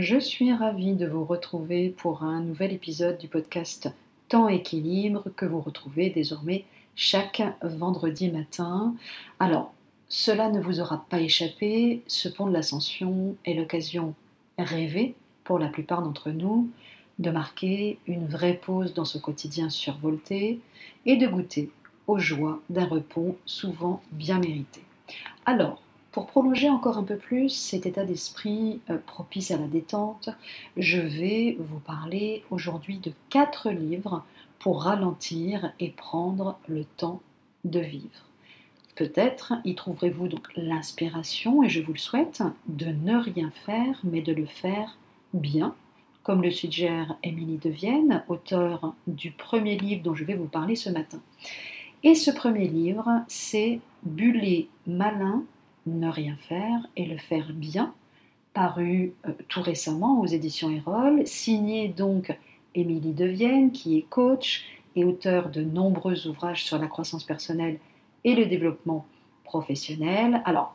Je suis ravie de vous retrouver pour un nouvel épisode du podcast Temps équilibre que vous retrouvez désormais chaque vendredi matin. Alors, cela ne vous aura pas échappé, ce pont de l'ascension est l'occasion rêvée pour la plupart d'entre nous de marquer une vraie pause dans ce quotidien survolté et de goûter aux joies d'un repos souvent bien mérité. Alors, pour prolonger encore un peu plus cet état d'esprit euh, propice à la détente, je vais vous parler aujourd'hui de quatre livres pour ralentir et prendre le temps de vivre. Peut-être y trouverez-vous donc l'inspiration, et je vous le souhaite, de ne rien faire, mais de le faire bien, comme le suggère Émilie de Vienne, auteur du premier livre dont je vais vous parler ce matin. Et ce premier livre, c'est Buller malin, ne rien faire et le faire bien, paru euh, tout récemment aux éditions Erol, signé donc Émilie de Vienne, qui est coach et auteur de nombreux ouvrages sur la croissance personnelle et le développement professionnel. Alors,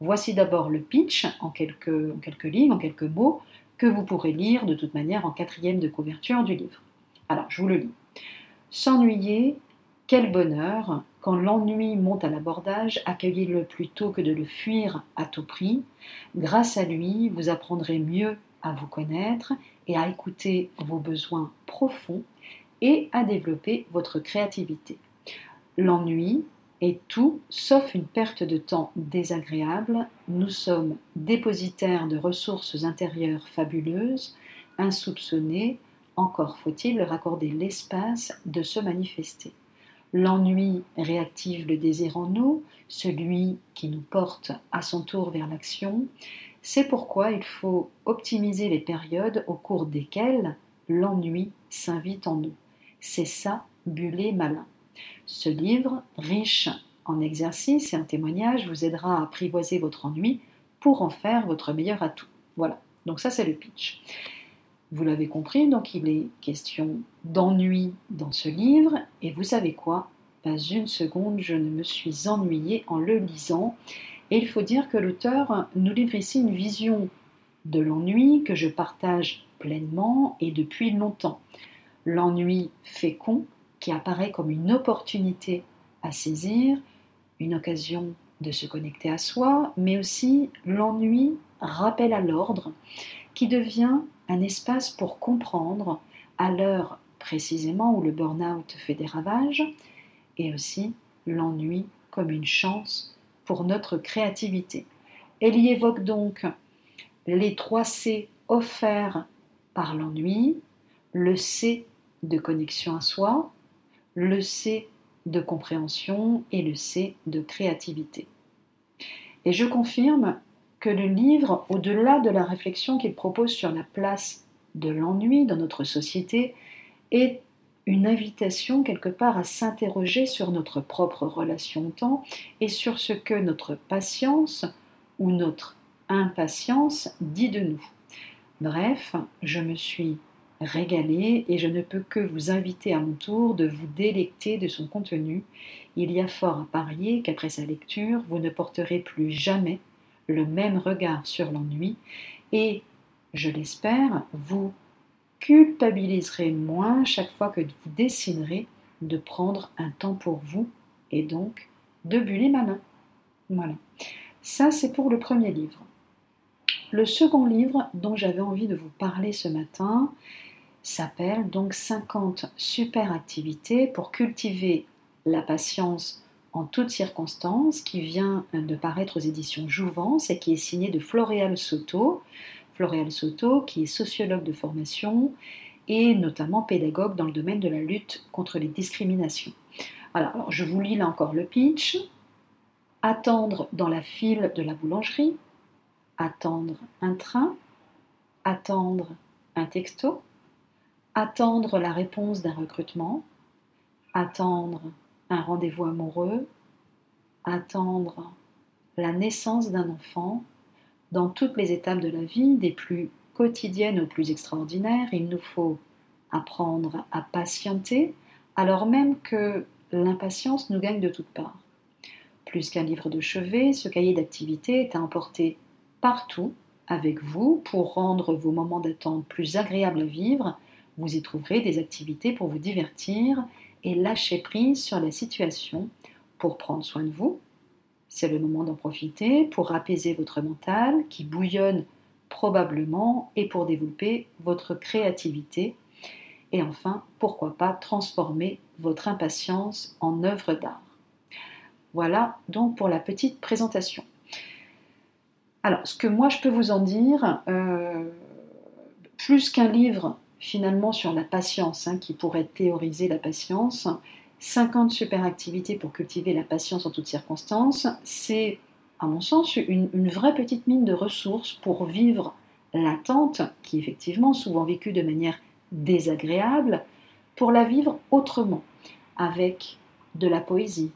voici d'abord le pitch en quelques lignes, en quelques mots, que vous pourrez lire de toute manière en quatrième de couverture du livre. Alors, je vous le lis. S'ennuyer, quel bonheur Quand l'ennui monte à l'abordage, accueillez-le plutôt que de le fuir à tout prix. Grâce à lui, vous apprendrez mieux à vous connaître et à écouter vos besoins profonds et à développer votre créativité. L'ennui, et tout sauf une perte de temps désagréable. Nous sommes dépositaires de ressources intérieures fabuleuses, insoupçonnées, encore faut-il leur accorder l'espace de se manifester. L'ennui réactive le désir en nous, celui qui nous porte à son tour vers l'action. C'est pourquoi il faut optimiser les périodes au cours desquelles l'ennui s'invite en nous. C'est ça, buller malin. Ce livre, riche en exercices et en témoignages, vous aidera à apprivoiser votre ennui pour en faire votre meilleur atout. Voilà, donc ça c'est le pitch. Vous l'avez compris, donc il est question d'ennui dans ce livre, et vous savez quoi? Pas une seconde, je ne me suis ennuyée en le lisant, et il faut dire que l'auteur nous livre ici une vision de l'ennui que je partage pleinement et depuis longtemps. L'ennui fécond qui apparaît comme une opportunité à saisir, une occasion de se connecter à soi, mais aussi l'ennui rappel à l'ordre, qui devient un espace pour comprendre à l'heure précisément où le burn-out fait des ravages, et aussi l'ennui comme une chance pour notre créativité. Elle y évoque donc les trois C offerts par l'ennui, le C de connexion à soi, le C de compréhension et le C de créativité. Et je confirme que le livre, au-delà de la réflexion qu'il propose sur la place de l'ennui dans notre société, est une invitation quelque part à s'interroger sur notre propre relation au temps et sur ce que notre patience ou notre impatience dit de nous. Bref, je me suis régalé et je ne peux que vous inviter à mon tour de vous délecter de son contenu. Il y a fort à parier qu'après sa lecture, vous ne porterez plus jamais le même regard sur l'ennui et, je l'espère, vous culpabiliserez moins chaque fois que vous déciderez de prendre un temps pour vous et donc de buller malin. Voilà. Ça, c'est pour le premier livre. Le second livre dont j'avais envie de vous parler ce matin, s'appelle donc 50 super activités pour cultiver la patience en toutes circonstances, qui vient de paraître aux éditions Jouvence et qui est signé de Floréal Soto. Floréal Soto, qui est sociologue de formation et notamment pédagogue dans le domaine de la lutte contre les discriminations. Alors, je vous lis là encore le pitch. Attendre dans la file de la boulangerie, attendre un train, attendre un texto, attendre la réponse d'un recrutement, attendre un rendez-vous amoureux, attendre la naissance d'un enfant, dans toutes les étapes de la vie, des plus quotidiennes aux plus extraordinaires, il nous faut apprendre à patienter, alors même que l'impatience nous gagne de toutes parts. Plus qu'un livre de chevet, ce cahier d'activité est à emporter partout avec vous pour rendre vos moments d'attente plus agréables à vivre. Vous y trouverez des activités pour vous divertir et lâcher prise sur la situation pour prendre soin de vous. C'est le moment d'en profiter pour apaiser votre mental qui bouillonne probablement et pour développer votre créativité. Et enfin, pourquoi pas transformer votre impatience en œuvre d'art. Voilà donc pour la petite présentation. Alors, ce que moi je peux vous en dire, euh, plus qu'un livre finalement sur la patience, hein, qui pourrait théoriser la patience, 50 super activités pour cultiver la patience en toutes circonstances, c'est, à mon sens, une, vraie petite mine de ressources pour vivre l'attente, qui effectivement souvent vécue de manière désagréable, pour la vivre autrement, avec de la poésie,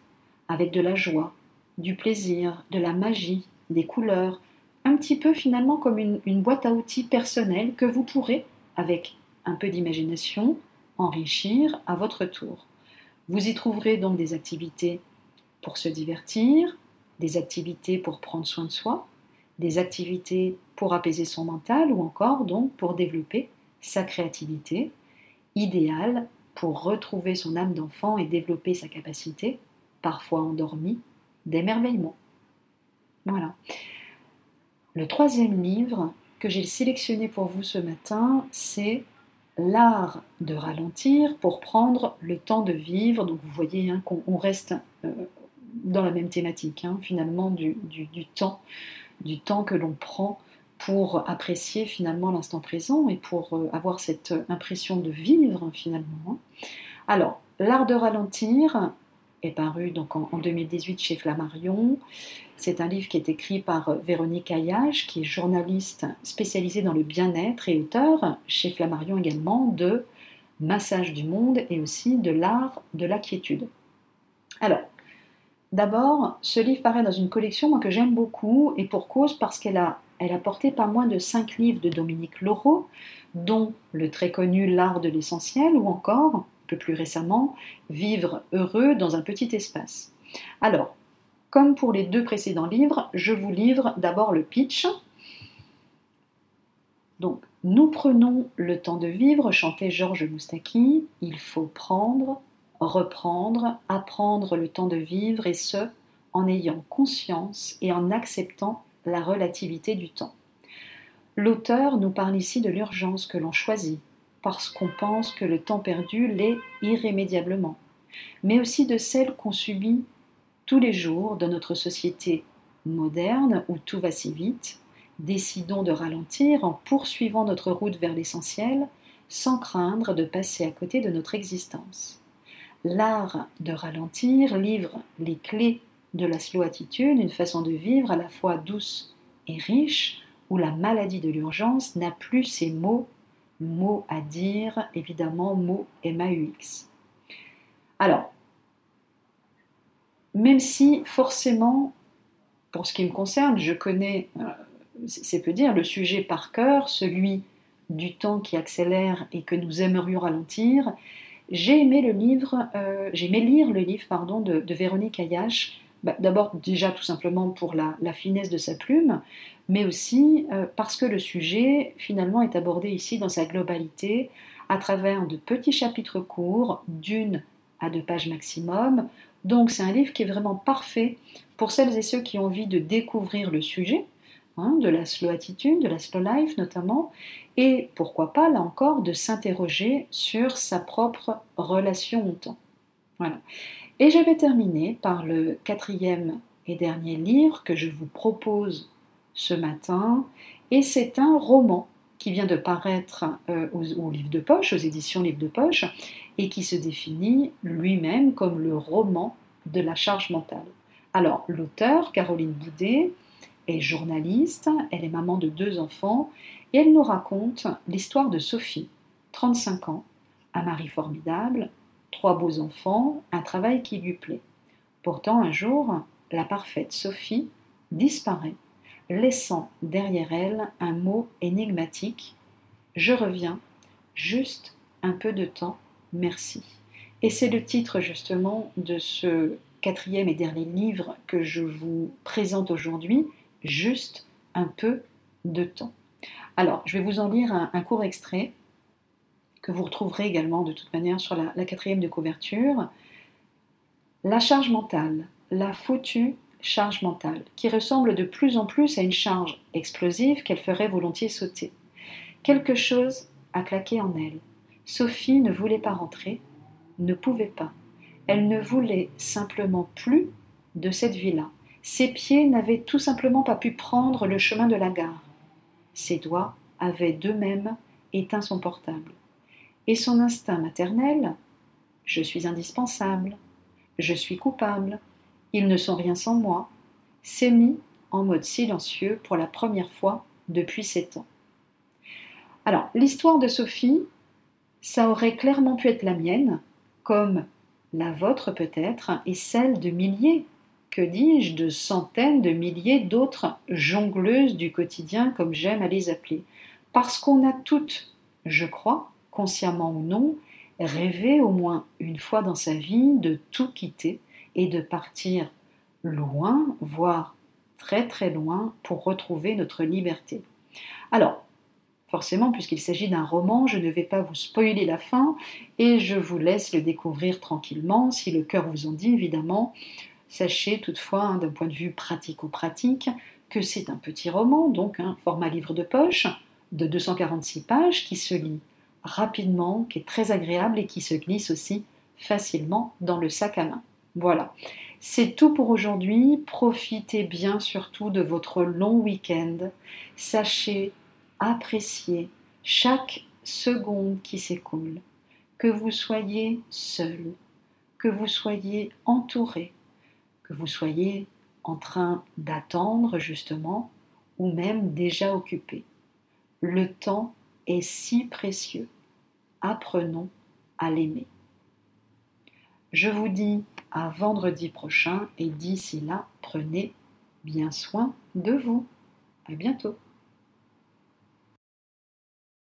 avec de la joie, du plaisir, de la magie, des couleurs, un petit peu finalement comme une boîte à outils personnelle que vous pourrez, avec un peu d'imagination, enrichir à votre tour. Vous y trouverez donc des activités pour se divertir, des activités pour prendre soin de soi, des activités pour apaiser son mental ou encore donc pour développer sa créativité, idéale pour retrouver son âme d'enfant et développer sa capacité, parfois endormie, d'émerveillement. Voilà. Le troisième livre que j'ai sélectionné pour vous ce matin, c'est l'art de ralentir pour prendre le temps de vivre. Donc vous voyez hein, qu'on reste euh, dans la même thématique, hein, finalement, du, temps, du temps que l'on prend pour apprécier finalement l'instant présent et pour euh, avoir cette impression de vivre finalement. Hein. Alors, l'art de ralentir, est paru donc en, 2018 chez Flammarion. C'est un livre qui est écrit par euh, Véronique Ayache, qui est journaliste spécialisée dans le bien-être et auteur, chez Flammarion également, de Massage du monde et aussi de l'art de la quiétude. Alors, d'abord, ce livre paraît dans une collection que j'aime beaucoup, et pour cause parce qu'elle a, elle a porté pas moins de cinq livres de Dominique Laureau, dont le très connu L'art de l'essentiel, ou encore peu plus récemment, Vivre heureux dans un petit espace. Alors, comme pour les deux précédents livres, je vous livre d'abord le pitch. Donc, nous prenons le temps de vivre, chantait Georges Moustaki. Il faut prendre, reprendre, apprendre le temps de vivre, et ce, en ayant conscience et en acceptant la relativité du temps. L'auteur nous parle ici de l'urgence que l'on choisit, parce qu'on pense que le temps perdu l'est irrémédiablement, mais aussi de celle qu'on subit tous les jours dans notre société moderne où tout va si vite. Décidons de ralentir en poursuivant notre route vers l'essentiel sans craindre de passer à côté de notre existence. L'art de ralentir livre les clés de la slow attitude, une façon de vivre à la fois douce et riche, où la maladie de l'urgence n'a plus ses mots mot à dire, évidemment, mot MAUX. Alors, même si forcément, pour ce qui me concerne, je connais, euh, c'est peu dire, le sujet par cœur, celui du temps qui accélère et que nous aimerions ralentir, j'ai aimé le livre, euh, j'ai aimé lire le livre pardon, de, Véronique Ayache, bah, d'abord déjà tout simplement pour la, finesse de sa plume, mais aussi euh, parce que le sujet finalement est abordé ici dans sa globalité à travers de petits chapitres courts, d'une à deux pages maximum. Donc c'est un livre qui est vraiment parfait pour celles et ceux qui ont envie de découvrir le sujet, hein, de la slow attitude, de la slow life notamment, et pourquoi pas là encore de s'interroger sur sa propre relation au temps. Voilà. Et je vais terminer par le quatrième et dernier livre que je vous propose ce matin, et c'est un roman qui vient de paraître euh, au, livre de poche, aux éditions livre de poche, et qui se définit lui-même comme le roman de la charge mentale. Alors, l'auteur, Caroline Boudet, est journaliste, elle est maman de deux enfants, et elle nous raconte l'histoire de Sophie, 35 ans, un mari formidable, trois beaux enfants, un travail qui lui plaît. Pourtant, un jour, la parfaite Sophie disparaît laissant derrière elle un mot énigmatique Je reviens, juste un peu de temps, merci. Et c'est le titre justement de ce quatrième et dernier livre que je vous présente aujourd'hui, Juste un peu de temps. Alors, je vais vous en lire un, court extrait que vous retrouverez également de toute manière sur la, quatrième de couverture. La charge mentale, la foutue charge mentale, qui ressemble de plus en plus à une charge explosive qu'elle ferait volontiers sauter. Quelque chose a claqué en elle. Sophie ne voulait pas rentrer, ne pouvait pas. Elle ne voulait simplement plus de cette vie-là. Ses pieds n'avaient tout simplement pas pu prendre le chemin de la gare. Ses doigts avaient d'eux-mêmes éteint son portable. Et son instinct maternel Je suis indispensable, je suis coupable, ils ne sont rien sans moi, s'est mis en mode silencieux pour la première fois depuis sept ans. Alors, l'histoire de Sophie, ça aurait clairement pu être la mienne, comme la vôtre peut-être, et celle de milliers, que dis-je, de centaines de milliers d'autres jongleuses du quotidien, comme j'aime à les appeler. Parce qu'on a toutes, je crois, consciemment ou non, rêvé au moins une fois dans sa vie de tout quitter et de partir loin, voire très très loin, pour retrouver notre liberté. Alors, forcément, puisqu'il s'agit d'un roman, je ne vais pas vous spoiler la fin et je vous laisse le découvrir tranquillement, si le cœur vous en dit évidemment. Sachez toutefois, hein, d'un point de vue pratico-pratique, que c'est un petit roman, donc un format livre de poche de 246 pages qui se lit rapidement, qui est très agréable et qui se glisse aussi facilement dans le sac à main. Voilà. C'est tout pour aujourd'hui. Profitez bien surtout de votre long week-end. Sachez apprécier chaque seconde qui s'écoule. Que vous soyez seul, que vous soyez entouré, que vous soyez en train d'attendre justement ou même déjà occupé. Le temps est si précieux. Apprenons à l'aimer. Je vous dis à vendredi prochain et d'ici là, prenez bien soin de vous. À bientôt.